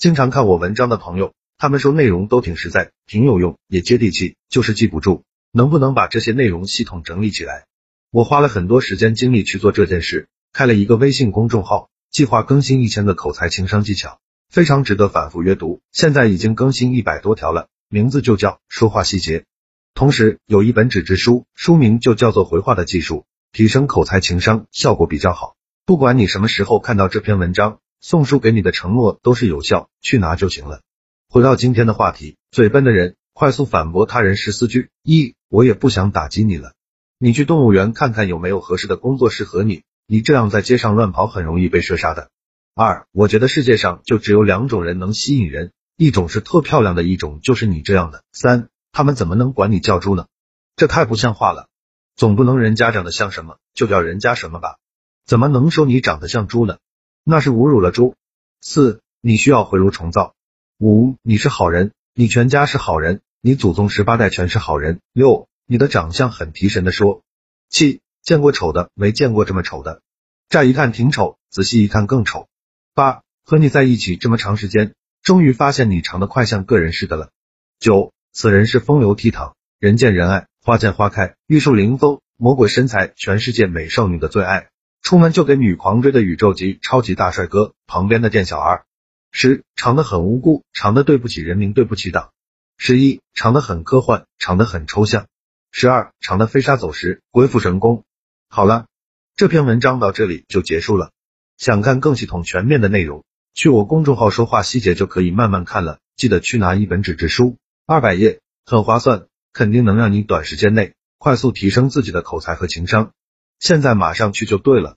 经常看我文章的朋友，他们说内容都挺实在，挺有用，也接地气，就是记不住。能不能把这些内容系统整理起来？我花了很多时间精力去做这件事，开了一个微信公众号，计划更新一千个口才情商技巧，非常值得反复阅读。现在已经更新一百多条了，名字就叫说话细节。同时有一本纸质书，书名就叫做回话的技术，提升口才情商效果比较好。不管你什么时候看到这篇文章，宋叔给你的承诺都是有效，去拿就行了。回到今天的话题，嘴笨的人快速反驳他人十四句：一，我也不想打击你了，你去动物园看看有没有合适的工作适合你，你这样在街上乱跑很容易被射杀的。二，我觉得世界上就只有两种人能吸引人，一种是特漂亮的，一种就是你这样的。三，他们怎么能管你叫猪呢？这太不像话了，总不能人家长得像什么就叫人家什么吧？怎么能说你长得像猪呢？那是侮辱了猪。四，你需要回炉重造。五，你是好人，你全家是好人，你祖宗十八代全是好人。六，你的长相很提神的说。七，见过丑的，没见过这么丑的。乍一看挺丑，仔细一看更丑。八，和你在一起这么长时间，终于发现你长得快像个人似的了。九，此人是风流倜傥，人见人爱，花见花开，玉树临风，魔鬼身材，全世界美少女的最爱。出门就给女狂追的宇宙级超级大帅哥，旁边的店小二。十长得很无辜，长得对不起人民，对不起党。十一长得很科幻，长得很抽象。十二长得飞沙走石，鬼斧神工。好了，这篇文章到这里就结束了。想看更系统全面的内容，去我公众号说话细节就可以慢慢看了。记得去拿一本纸质书，二百页，很划算，肯定能让你短时间内快速提升自己的口才和情商。现在马上去就对了。